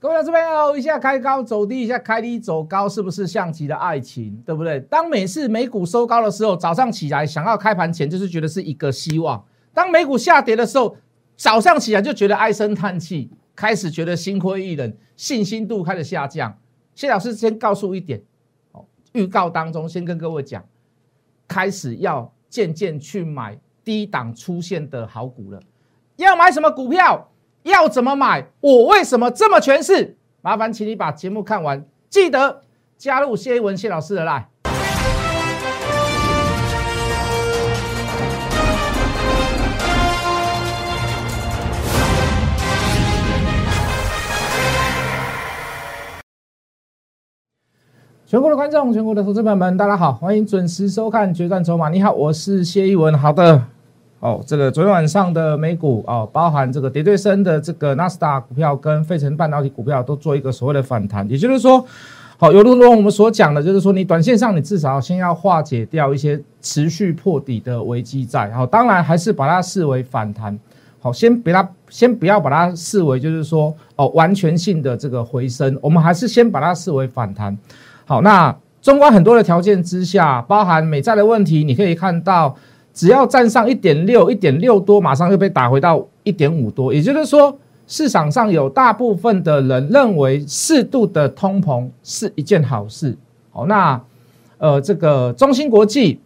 各位老师朋友，一下开高走低，一下开低走高，是不是象棋的爱情？对不对？当每次美股收高的时候，早上起来想要开盘前就是觉得是一个希望；当美股下跌的时候，早上起来就觉得唉声叹气，开始觉得心灰意冷，信心度开始下降。谢老师先告诉一点，哦，预告当中先跟各位讲，开始要渐渐去买低档出现的好股了。要买什么股票？要怎么买？我为什么这么诠释？麻烦请你把节目看完，记得加入谢一文谢老师的 line。全国的观众，全国的投资朋友们，大家好，欢迎准时收看《决战筹码》。你好，我是谢一文。好的。哦，这个昨天晚上的美股哦，包含这个跌最深的这个纳斯达股票跟费城半导体股票都做一个所谓的反弹，也就是说，好，有如同我们所讲的，就是说你短线上你至少先要化解掉一些持续破底的危机在，好，当然还是把它视为反弹，好，先别它先不要把它视为就是说哦完全性的这个回升，我们还是先把它视为反弹，好，那中观很多的条件之下，包含美债的问题，你可以看到。只要站上一点六、一点六多，马上又被打回到一点五多。也就是说，市场上有大部分的人认为适度的通膨是一件好事。好，那呃，这个中芯国际、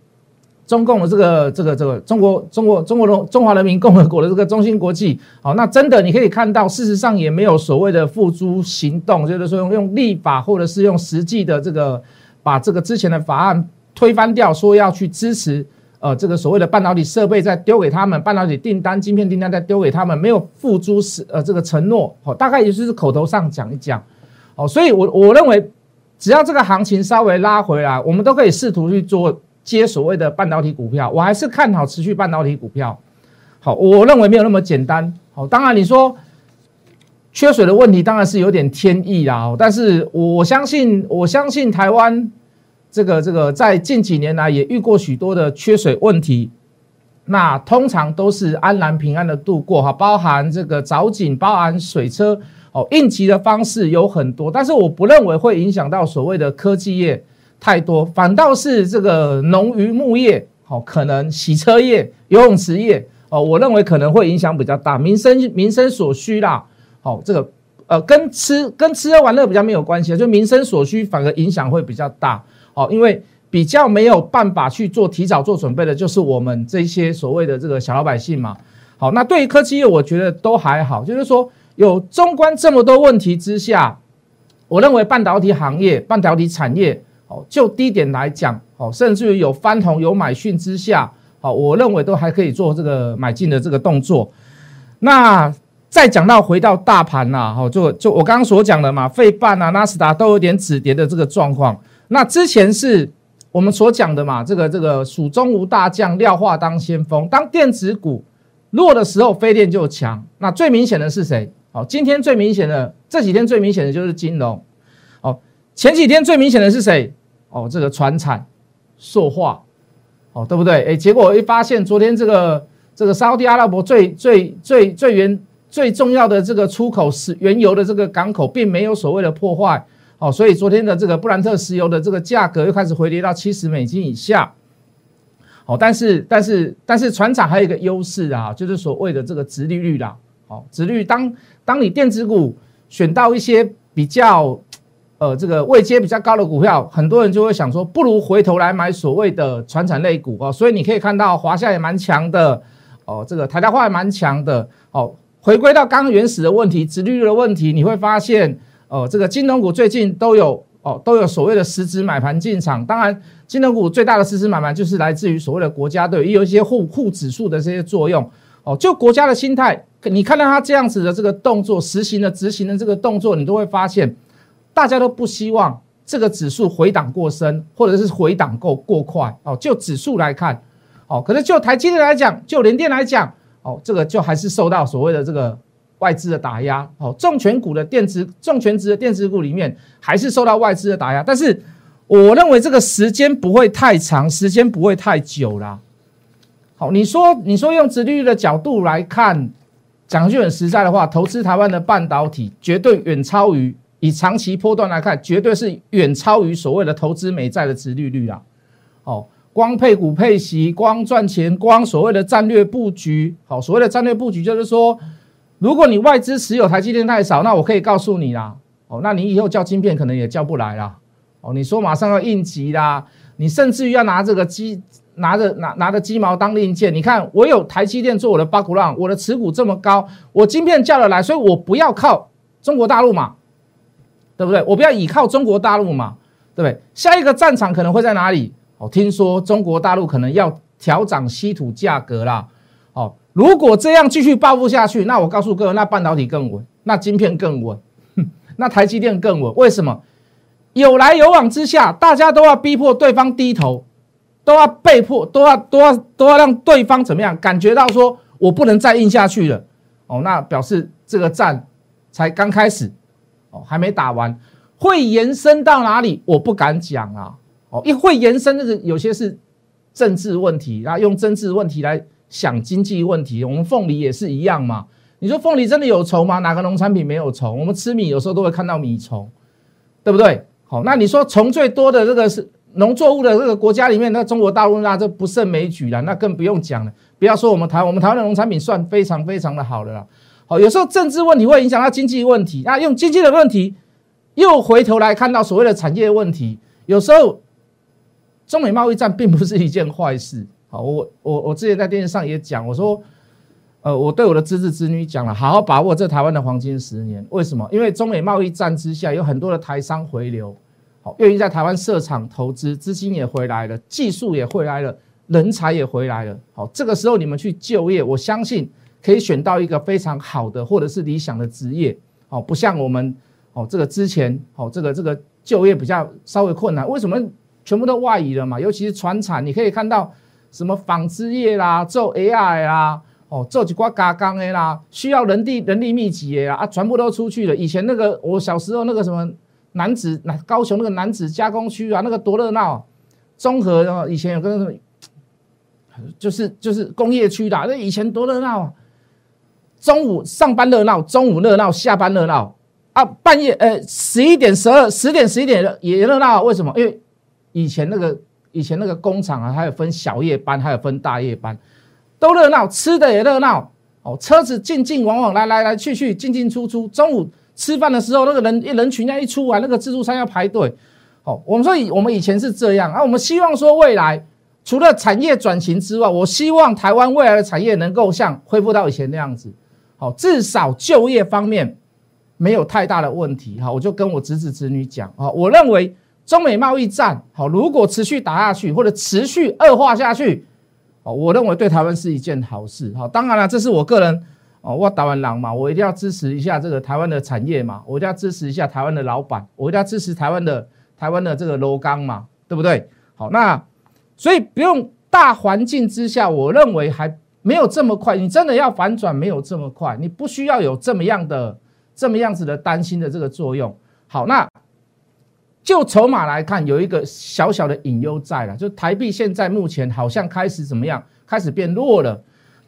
中共的这个、这个、这个中国、中国、中国的中华人民共和国的这个中芯国际，好，那真的你可以看到，事实上也没有所谓的付诸行动，就是说用用立法或者是用实际的这个把这个之前的法案推翻掉，说要去支持。呃，这个所谓的半导体设备再丢给他们，半导体订单、晶片订单再丢给他们，没有付诸实呃这个承诺，好，大概也就是口头上讲一讲，哦，所以我我认为，只要这个行情稍微拉回来，我们都可以试图去做接所谓的半导体股票，我还是看好持续半导体股票，好，我认为没有那么简单，好，当然你说缺水的问题当然是有点天意啦，但是我相信我相信台湾。这个这个在近几年来也遇过许多的缺水问题，那通常都是安然平安的度过哈，包含这个凿井、包含水车哦，应急的方式有很多，但是我不认为会影响到所谓的科技业太多，反倒是这个农渔牧业好，可能洗车业、游泳池业哦，我认为可能会影响比较大，民生民生所需啦，好，这个呃跟吃跟吃喝玩乐比较没有关系，就民生所需反而影响会比较大。哦，因为比较没有办法去做提早做准备的，就是我们这些所谓的这个小老百姓嘛。好，那对于科技业，我觉得都还好。就是说，有中观这么多问题之下，我认为半导体行业、半导体产业，哦，就低点来讲，哦，甚至于有翻红、有买讯之下，好，我认为都还可以做这个买进的这个动作。那再讲到回到大盘呐，好，就就我刚刚所讲的嘛，费半啊、纳斯达都有点止跌的这个状况。那之前是我们所讲的嘛，这个这个蜀中无大将，廖化当先锋。当电子股弱的时候，飞电就强。那最明显的是谁？好，今天最明显的，这几天最明显的就是金融。哦，前几天最明显的是谁？哦，这个船产、塑化，哦，对不对？哎，结果一发现，昨天这个这个沙特阿拉伯最最最最原最重要的这个出口是原油的这个港口，并没有所谓的破坏。哦，所以昨天的这个布兰特石油的这个价格又开始回跌到七十美金以下。好，但是但是但是船厂还有一个优势啊，就是所谓的这个殖利率啦。好，殖率当当你电子股选到一些比较呃这个位阶比较高的股票，很多人就会想说，不如回头来买所谓的船产类股哦。所以你可以看到华夏也蛮强的哦，这个台达化也蛮强的哦。回归到刚原始的问题，殖利率的问题，你会发现。哦，这个金融股最近都有哦，都有所谓的实质买盘进场。当然，金融股最大的实质买盘就是来自于所谓的国家队，也有一些护护指数的这些作用。哦，就国家的心态，你看到它这样子的这个动作，实行的执行的这个动作，你都会发现，大家都不希望这个指数回档过深，或者是回档够过快。哦，就指数来看，哦，可是就台积电来讲，就联电来讲，哦，这个就还是受到所谓的这个。外资的打压，哦，重权股的电子、重权值的电子股里面，还是受到外资的打压。但是，我认为这个时间不会太长，时间不会太久啦。好，你说，你说用殖利率的角度来看，讲句很实在的话，投资台湾的半导体，绝对远超于以长期波段来看，绝对是远超于所谓的投资美债的殖利率啊。哦，光配股配息，光赚钱，光所谓的战略布局，好，所谓的战略布局就是说，如果你外资持有台积电太少，那我可以告诉你啦，哦，那你以后叫晶片可能也叫不来啦。哦，你说马上要应急啦，你甚至于要拿这个鸡。拿着拿拿着鸡毛当令箭，你看我有台积电做我的八股浪，我的持股这么高，我晶片叫得来，所以我不要靠中国大陆嘛，对不对？我不要倚靠中国大陆嘛，对不对？下一个战场可能会在哪里？哦，听说中国大陆可能要调涨稀土价格啦。哦，如果这样继续报复下去，那我告诉各位，那半导体更稳，那晶片更稳，那台积电更稳。为什么？有来有往之下，大家都要逼迫对方低头。都要被迫，都要都要都要让对方怎么样？感觉到说我不能再硬下去了哦，那表示这个战才刚开始哦，还没打完，会延伸到哪里？我不敢讲啊哦，一会延伸那个有些是政治问题，然后用政治问题来想经济问题。我们凤梨也是一样嘛？你说凤梨真的有虫吗？哪个农产品没有虫？我们吃米有时候都会看到米虫，对不对？好，那你说虫最多的这个是？农作物的这个国家里面，那中国大陆那这不胜枚举了，那更不用讲了。不要说我们台，我们台湾的农产品算非常非常的好的了。好，有时候政治问题会影响到经济问题，那用经济的问题又回头来看到所谓的产业问题。有时候中美贸易战并不是一件坏事。好，我我我之前在电视上也讲，我说，呃，我对我的侄子侄女讲了，好好把握这台湾的黄金十年。为什么？因为中美贸易战之下，有很多的台商回流。好，愿意在台湾设厂投资，资金也回来了，技术也回来了，人才也回来了。好，这个时候你们去就业，我相信可以选到一个非常好的或者是理想的职业。好，不像我们哦，这个之前哦，这个这个就业比较稍微困难。为什么全部都外移了嘛？尤其是船产，你可以看到什么纺织业啦，做 AI 啦，哦，做几挂加工的啦，需要人力人力密集的啦，啊，全部都出去了。以前那个我小时候那个什么。男子那高雄那个男子加工区啊，那个多热闹！综合，以前有个什么，就是就是工业区的，那以前多热闹啊！中午上班热闹，中午热闹，下班热闹啊！半夜呃十一点十二十点十一点也热闹，为什么？因为以前那个以前那个工厂啊，还有分小夜班，还有分大夜班，都热闹，吃的也热闹哦，车子进进往往来来来去去进进出出，中午。吃饭的时候，那个人一人群要一出来，那个自助餐要排队。好，我们说以我们以前是这样啊，我们希望说未来除了产业转型之外，我希望台湾未来的产业能够像恢复到以前那样子。好，至少就业方面没有太大的问题。哈，我就跟我侄子侄女讲啊，我认为中美贸易战好，如果持续打下去或者持续恶化下去，哦，我认为对台湾是一件好事。好，当然了，这是我个人。哦，我台湾狼嘛，我一定要支持一下这个台湾的产业嘛，我一定要支持一下台湾的老板，我一定要支持台湾的台湾的这个楼钢嘛，对不对？好，那所以不用大环境之下，我认为还没有这么快。你真的要反转，没有这么快，你不需要有这么样的这么样子的担心的这个作用。好，那就筹码来看，有一个小小的隐忧在了，就台币现在目前好像开始怎么样，开始变弱了。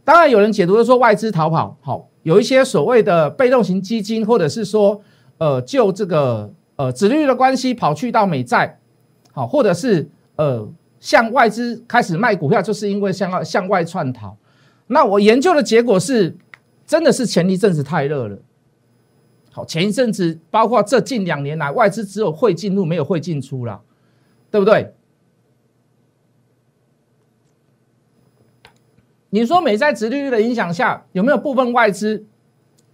当然，有人解读的说外资逃跑，好，有一些所谓的被动型基金，或者是说，呃，就这个呃，利率的关系跑去到美债，好，或者是呃，向外资开始卖股票，就是因为向向外窜逃。那我研究的结果是，真的是前一阵子太热了，好，前一阵子包括这近两年来，外资只有会进入，没有会进出了，对不对？你说美债殖利率的影响下，有没有部分外资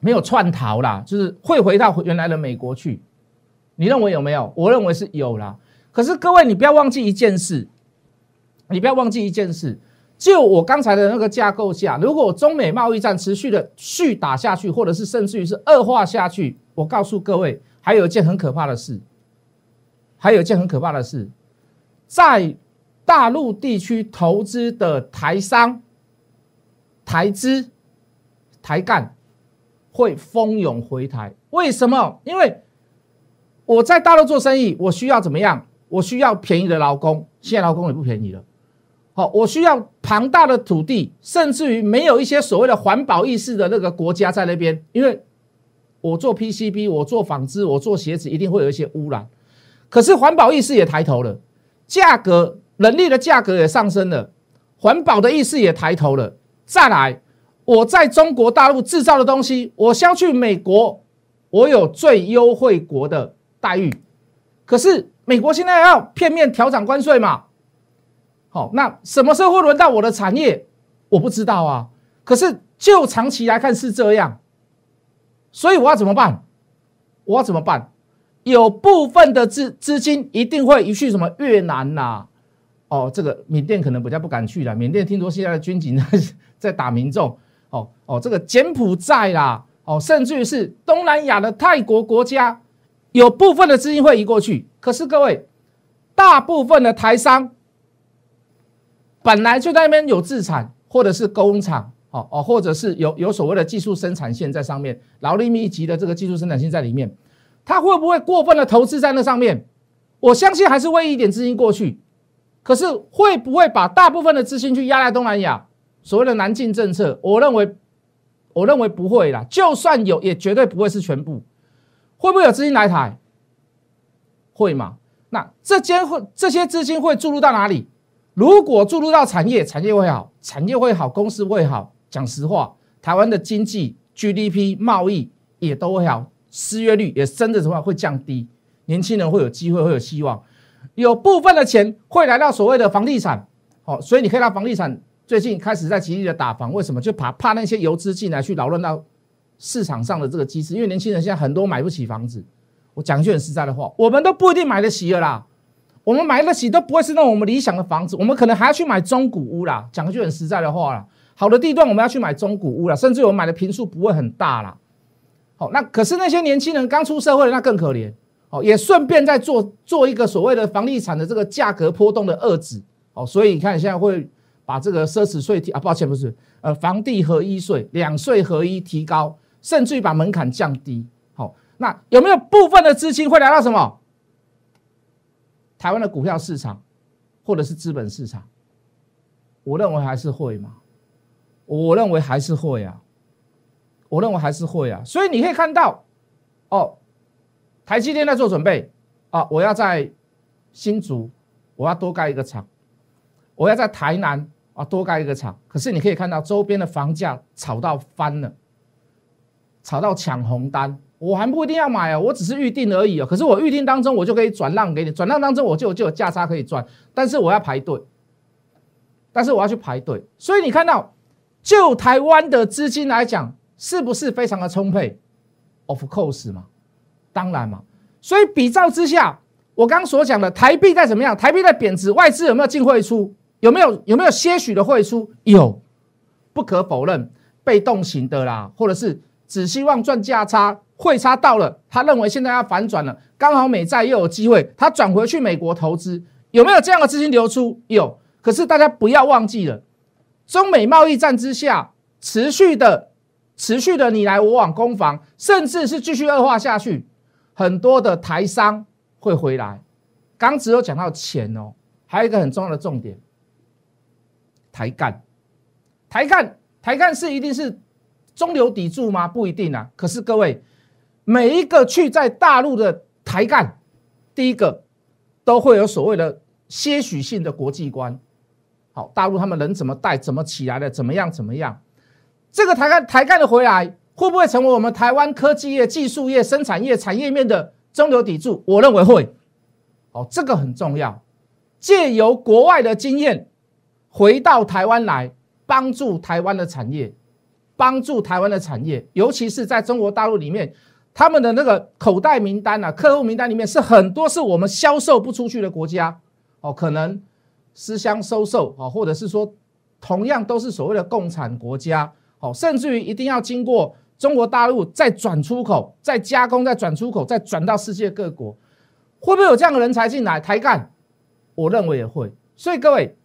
没有窜逃啦？就是会回到原来的美国去？你认为有没有？我认为是有啦。可是各位，你不要忘记一件事，你不要忘记一件事。就我刚才的那个架构下，如果中美贸易战持续的续打下去，或者是甚至于是恶化下去，我告诉各位，还有一件很可怕的事，还有一件很可怕的事，在大陆地区投资的台商。台资、台干会蜂拥回台，为什么？因为我在大陆做生意，我需要怎么样？我需要便宜的劳工，现在劳工也不便宜了。好，我需要庞大的土地，甚至于没有一些所谓的环保意识的那个国家在那边，因为我做 PCB，我做纺织，我做鞋子，一定会有一些污染。可是环保意识也抬头了，价格人力的价格也上升了，环保的意识也抬头了。再来，我在中国大陆制造的东西，我销去美国，我有最优惠国的待遇。可是美国现在要片面调涨关税嘛？好，那什么时候会轮到我的产业？我不知道啊。可是就长期来看是这样，所以我要怎么办？我要怎么办？有部分的资资金一定会移去什么越南呐？哦，这个缅甸可能比较不敢去了。缅甸听说现在的军警在 在打民众。哦哦，这个柬埔寨啦，哦，甚至于是东南亚的泰国国家，有部分的资金会移过去。可是各位，大部分的台商本来就在那边有自产，或者是工厂，哦哦，或者是有有所谓的技术生产线在上面，劳力密集的这个技术生产线在里面。他会不会过分的投资在那上面？我相信还是会一点资金过去，可是会不会把大部分的资金去压在东南亚？所谓的南进政策，我认为，我认为不会啦。就算有，也绝对不会是全部。会不会有资金来台？会吗？那这间会这些资金会注入到哪里？如果注入到产业，产业会好，产业会好，公司会好。讲实话，台湾的经济 GDP 贸易也都会好。失业率也真的话会降低，年轻人会有机会，会有希望，有部分的钱会来到所谓的房地产，好，所以你可以到房地产最近开始在极力的打房，为什么？就怕怕那些游资进来去扰乱到市场上的这个机制，因为年轻人现在很多买不起房子。我讲句很实在的话，我们都不一定买得起了啦，我们买得起都不会是那种我们理想的房子，我们可能还要去买中古屋啦。讲句很实在的话啦，好的地段我们要去买中古屋啦，甚至我们买的平数不会很大啦。好，那可是那些年轻人刚出社会，那更可怜。哦，也顺便在做做一个所谓的房地产的这个价格波动的遏制。哦，所以你看现在会把这个奢侈税提啊，抱歉不是，呃，房地合一税两税合一提高，甚至于把门槛降低。好，那有没有部分的资金会来到什么？台湾的股票市场，或者是资本市场？我认为还是会嘛。我认为还是会啊。我认为还是会啊，所以你可以看到，哦，台积电在做准备啊，我要在新竹，我要多盖一个厂，我要在台南啊多盖一个厂。可是你可以看到周边的房价炒到翻了，炒到抢红单，我还不一定要买啊，我只是预定而已啊。可是我预定当中我就可以转让给你，转让当中我就就有价差可以赚，但是我要排队，但是我要去排队。所以你看到，就台湾的资金来讲。是不是非常的充沛？Of course 嘛，当然嘛。所以比照之下，我刚刚所讲的台币在怎么样？台币在贬值，外资有没有进汇出？有没有有没有些许的汇出？有，不可否认，被动型的啦，或者是只希望赚价差，汇差到了，他认为现在要反转了，刚好美债又有机会，他转回去美国投资，有没有这样的资金流出？有。可是大家不要忘记了，中美贸易战之下持续的。持续的你来我往攻防，甚至是继续恶化下去，很多的台商会回来。刚只有讲到钱哦，还有一个很重要的重点，台干，台干，台干是一定是中流砥柱吗？不一定啊。可是各位，每一个去在大陆的台干，第一个都会有所谓的些许性的国际观。好，大陆他们人怎么带，怎么起来的，怎么样，怎么样？这个台干台干的回来，会不会成为我们台湾科技业、技术业、生产业产业面的中流砥柱？我认为会。哦，这个很重要。借由国外的经验，回到台湾来，帮助台湾的产业，帮助台湾的产业，尤其是在中国大陆里面，他们的那个口袋名单啊，客户名单里面是很多是我们销售不出去的国家。哦，可能私相收受啊，或者是说，同样都是所谓的共产国家。哦，甚至于一定要经过中国大陆再转出口，再加工，再转出口，再转到世界各国，会不会有这样的人才进来抬干？我认为也会。所以各位，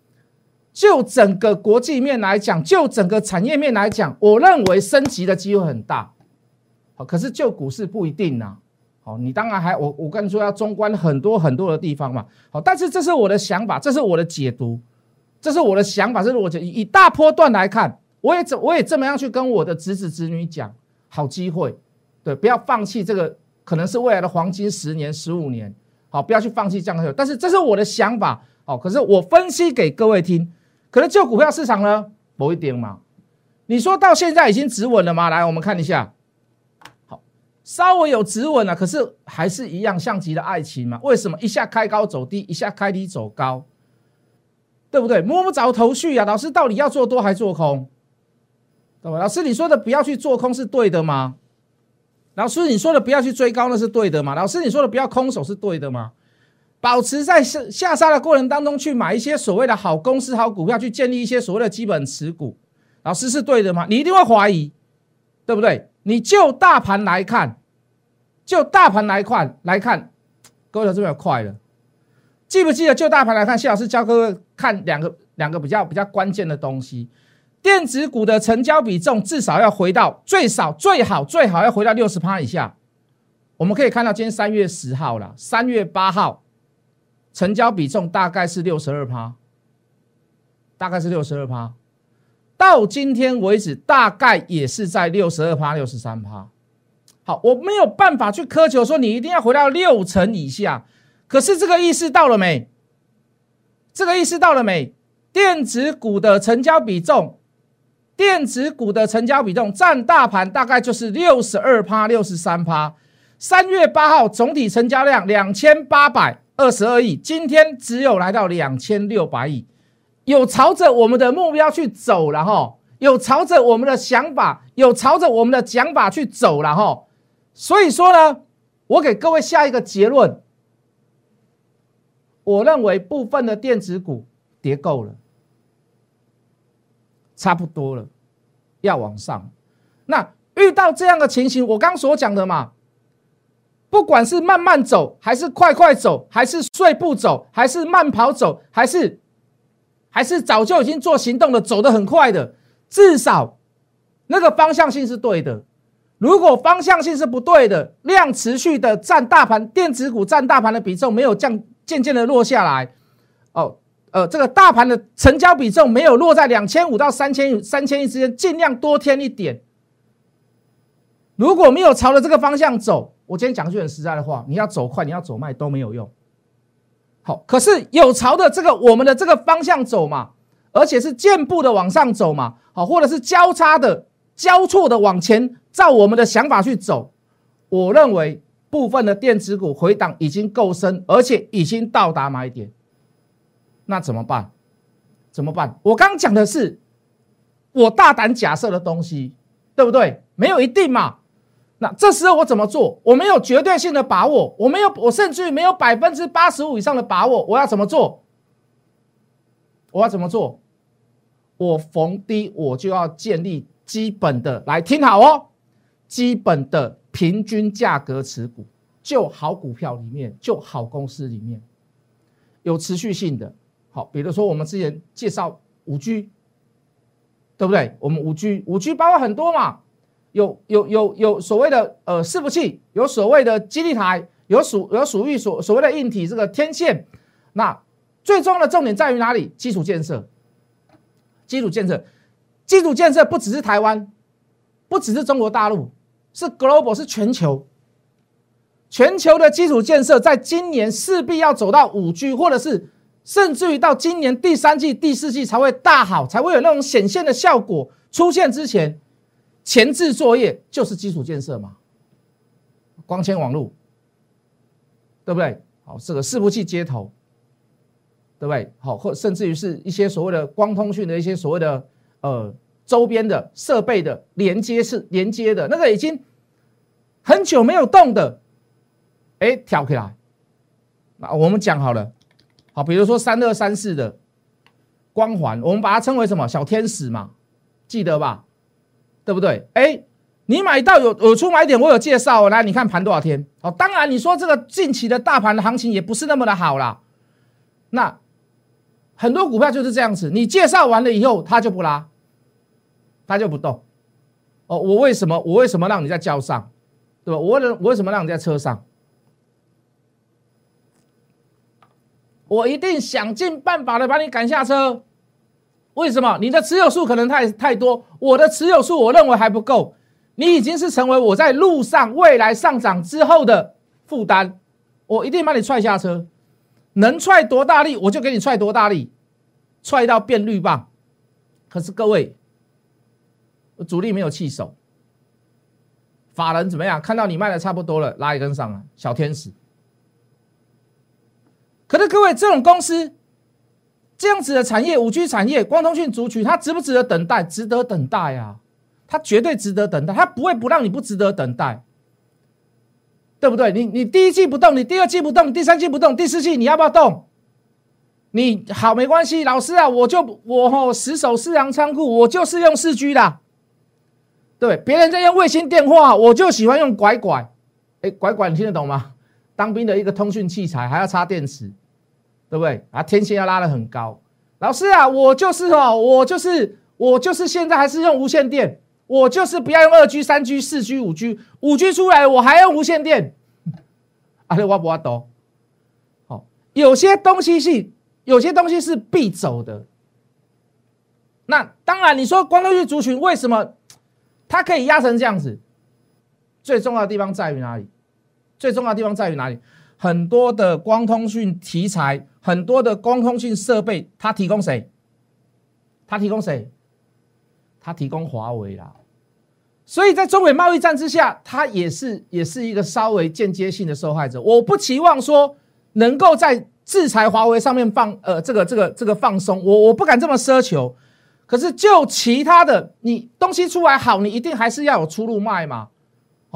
就整个国际面来讲，就整个产业面来讲，我认为升级的机会很大。好，可是就股市不一定呐。好，你当然还我我跟你说要中观很多很多的地方嘛。好，但是这是我的想法，这是我的解读。这是我的想法，这是我以以大波段来看，我也怎我也这么样去跟我的侄子侄女讲，好机会，对，不要放弃这个可能是未来的黄金十年十五年，好，不要去放弃这样的。但是这是我的想法，好，可是我分析给各位听，可能就股票市场呢，某一点嘛，你说到现在已经止稳了吗？来，我们看一下，稍微有止稳了，可是还是一样像极了爱情嘛？为什么一下开高走低，一下开低走高？对不对？摸不着头绪呀！老师到底要做多还做空？对吧？老师你说的不要去做空是对的吗？老师你说的不要去追高那是对的吗？老师你说的不要空手是对的吗？保持在下下杀的过程当中去买一些所谓的好公司、好股票，去建立一些所谓的基本持股，老师是对的吗？你一定会怀疑，对不对？你就大盘来看，就大盘来看来看，各位老师有快了。记不记得就大盘来看，谢老师教各位看两个两个比较比较关键的东西，电子股的成交比重至少要回到最少最好最好要回到六十趴以下。我们可以看到今天三月十号了，三月八号成交比重大概是六十二趴，大概是六十二趴，到今天为止大概也是在六十二趴六十三趴。好，我没有办法去苛求说你一定要回到六成以下。可是这个意识到了没？这个意识到了没？电子股的成交比重，电子股的成交比重占大盘大概就是六十二趴、六十三趴。三月八号总体成交量两千八百二十二亿，今天只有来到两千六百亿，有朝着我们的目标去走了哈，有朝着我们的想法，有朝着我们的讲法去走了哈。所以说呢，我给各位下一个结论。我认为部分的电子股跌够了，差不多了，要往上。那遇到这样的情形，我刚所讲的嘛，不管是慢慢走，还是快快走，还是碎步走，还是慢跑走，还是还是早就已经做行动的，走得很快的，至少那个方向性是对的。如果方向性是不对的，量持续的占大盘，电子股占大盘的比重没有降。渐渐的落下来，哦，呃，这个大盘的成交比重没有落在两千五到三千三千亿之间，尽量多添一点。如果没有朝着这个方向走，我今天讲句很实在的话，你要走快，你要走慢都没有用。好，可是有朝着这个我们的这个方向走嘛，而且是渐步的往上走嘛，好，或者是交叉的、交错的往前，照我们的想法去走，我认为。部分的电子股回档已经够深，而且已经到达买点，那怎么办？怎么办？我刚讲的是我大胆假设的东西，对不对？没有一定嘛。那这时候我怎么做？我没有绝对性的把握，我没有，我甚至于没有百分之八十五以上的把握。我要怎么做？我要怎么做？我逢低我就要建立基本的，来听好哦，基本的。平均价格持股，就好股票里面，就好公司里面有持续性的。好，比如说我们之前介绍五 G，对不对？我们五 G，五 G 包括很多嘛，有有有有所谓的呃伺服器，有所谓的基地台，有属有属于所所谓的硬体这个天线。那最重要的重点在于哪里？基础建设，基础建设，基础建设不只是台湾，不只是中国大陆。是 global，是全球，全球的基础建设，在今年势必要走到五 G，或者是甚至于到今年第三季、第四季才会大好，才会有那种显现的效果出现之前，前置作业就是基础建设嘛，光纤网络，对不对？好，这个伺服器接头，对不对？好，或甚至于是一些所谓的光通讯的一些所谓的呃。周边的设备的连接是连接的那个已经很久没有动的，哎，挑起来。那我们讲好了，好，比如说三二三四的光环，我们把它称为什么小天使嘛，记得吧？对不对？哎，你买到有有出买点，我有介绍，来你看盘多少天？哦，当然你说这个近期的大盘的行情也不是那么的好啦。那很多股票就是这样子，你介绍完了以后，它就不拉。他就不动，哦，我为什么我为什么让你在交上，对吧？我为我为什么让你在车上？我一定想尽办法的把你赶下车，为什么？你的持有数可能太太多，我的持有数我认为还不够。你已经是成为我在路上未来上涨之后的负担，我一定把你踹下车，能踹多大力我就给你踹多大力，踹到变绿棒。可是各位，主力没有气手，法人怎么样？看到你卖的差不多了，拉一根上来，小天使。可是各位，这种公司这样子的产业，五 G 产业，光通讯族群，它值不值得等待？值得等待呀。它绝对值得等待，它不会不让你不值得等待，对不对？你你第一季不动，你第二季不动，第三季不动，第四季你要不要动？你好没关系，老师啊，我就我吼死守四行仓库，我就是用四 G 的，对，别人在用卫星电话，我就喜欢用拐拐，哎，拐拐你听得懂吗？当兵的一个通讯器材还要插电池，对不对？啊，天线要拉得很高，老师啊，我就是哦，我就是我就是现在还是用无线电。我就是不要用二 G、三 G、四 G、五 G，五 G 出来我还用无线电，阿里挖不挖懂？好，有些东西是有些东西是必走的。那当然，你说光通讯族群为什么它可以压成这样子？最重要的地方在于哪里？最重要的地方在于哪里？很多的光通讯题材，很多的光通讯设备，它提供谁？它提供谁？它提供华为啦，所以在中美贸易战之下，它也是也是一个稍微间接性的受害者。我不期望说能够在制裁华为上面放呃这个这个这个放松，我我不敢这么奢求。可是就其他的，你东西出来好，你一定还是要有出路卖嘛。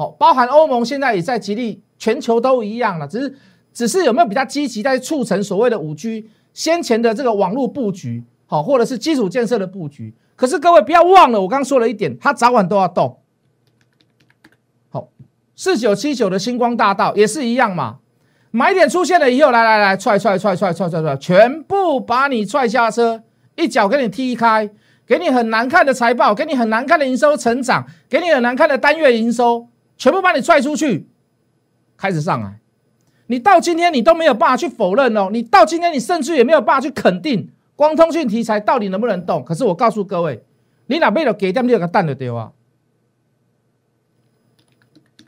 好，包含欧盟现在也在极力，全球都一样了，只是只是有没有比较积极在促成所谓的五 G 先前的这个网络布局，好，或者是基础建设的布局。可是各位不要忘了，我刚刚说了一点，它早晚都要动。好，四九七九的星光大道也是一样嘛，买点出现了以后，来来来，踹踹踹踹踹踹踹，全部把你踹下车，一脚给你踢开，给你很难看的财报，给你很难看的营收成长，给你很难看的单月营收，全部把你踹出去，开始上来。你到今天你都没有办法去否认哦，你到今天你甚至也没有办法去肯定。光通讯题材到底能不能动？可是我告诉各位，你哪边有给掉，你有个蛋的丢啊！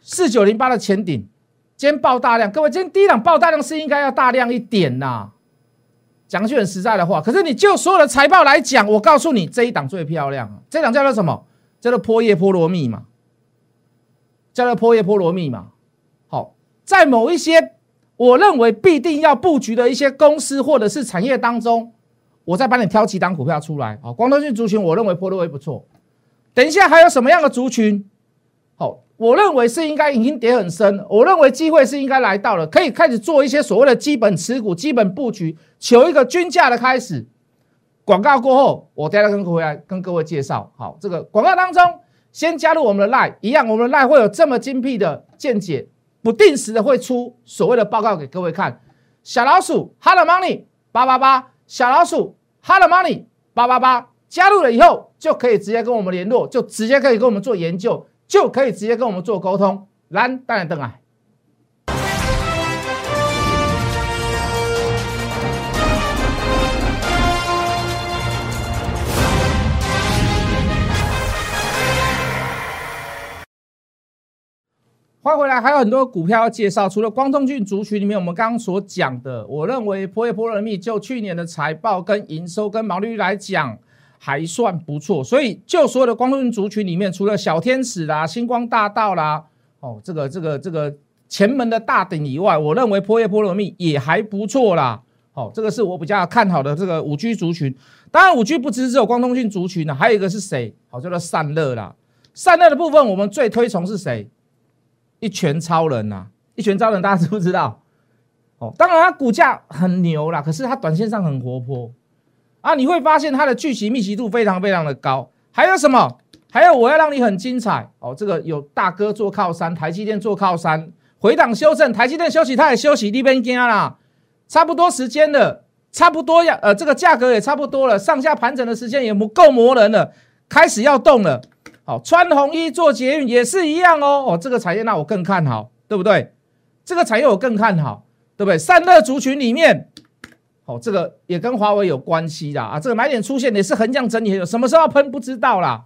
四九零八的前顶，今天爆大量，各位今天低档爆大量是应该要大量一点呐。讲句很实在的话，可是你就所有的财报来讲，我告诉你这一档最漂亮！这档叫做什么？叫做波叶波罗蜜嘛，叫做波叶波罗蜜嘛。好，在某一些我认为必定要布局的一些公司或者是产业当中。我再帮你挑几档股票出来，好，光通讯族群，我认为波罗威不错。等一下还有什么样的族群？好，我认为是应该已经跌很深，我认为机会是应该来到了，可以开始做一些所谓的基本持股、基本布局，求一个均价的开始。广告过后，我待会跟各位跟各位介绍。好，这个广告当中先加入我们的 Line，一样，我们的 Line 会有这么精辟的见解，不定时的会出所谓的报告给各位看。小老鼠，Hello Money 八八八。小老鼠，Hello Money 八八八加入了以后，就可以直接跟我们联络，就直接可以跟我们做研究，就可以直接跟我们做沟通。蓝当然等来。欢迎回来，还有很多股票要介绍。除了光通讯族群里面，我们刚刚所讲的，我认为波叶波罗蜜就去年的财报跟营收跟毛利率来讲还算不错。所以就所有的光通讯族群里面，除了小天使啦、星光大道啦，哦，这个这个这个前门的大顶以外，我认为波叶波罗蜜也还不错啦。好，这个是我比较看好的这个五 G 族群。当然，五 G 不只是只有光通讯族群呢，还有一个是谁？好，叫做散热啦。散热的部分，我们最推崇是谁？一拳超人呐！一拳超人，大家知不知道？哦，当然它股价很牛啦，可是它短线上很活泼啊！你会发现它的聚集密集度非常非常的高。还有什么？还有我要让你很精彩哦！这个有大哥做靠山，台积电做靠山，回档修正，台积电休息，它也休息，那边惊啦，差不多时间了，差不多要呃，这个价格也差不多了，上下盘整的时间也不够磨人了，开始要动了。好，穿红衣做捷运也是一样哦。哦，这个产业那我更看好，对不对？这个产业我更看好，对不对？散热族群里面，好，这个也跟华为有关系啦啊，这个买点出现也是横向整理，什么时候要喷不知道啦。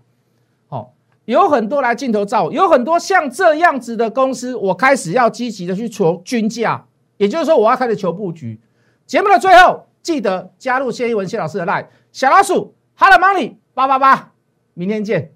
好，有很多来镜头照，有很多像这样子的公司，我开始要积极的去求均价，也就是说我要开始求布局。节目的最后，记得加入谢一文谢老师的 line 小老鼠 Hello Money 八八八，明天见。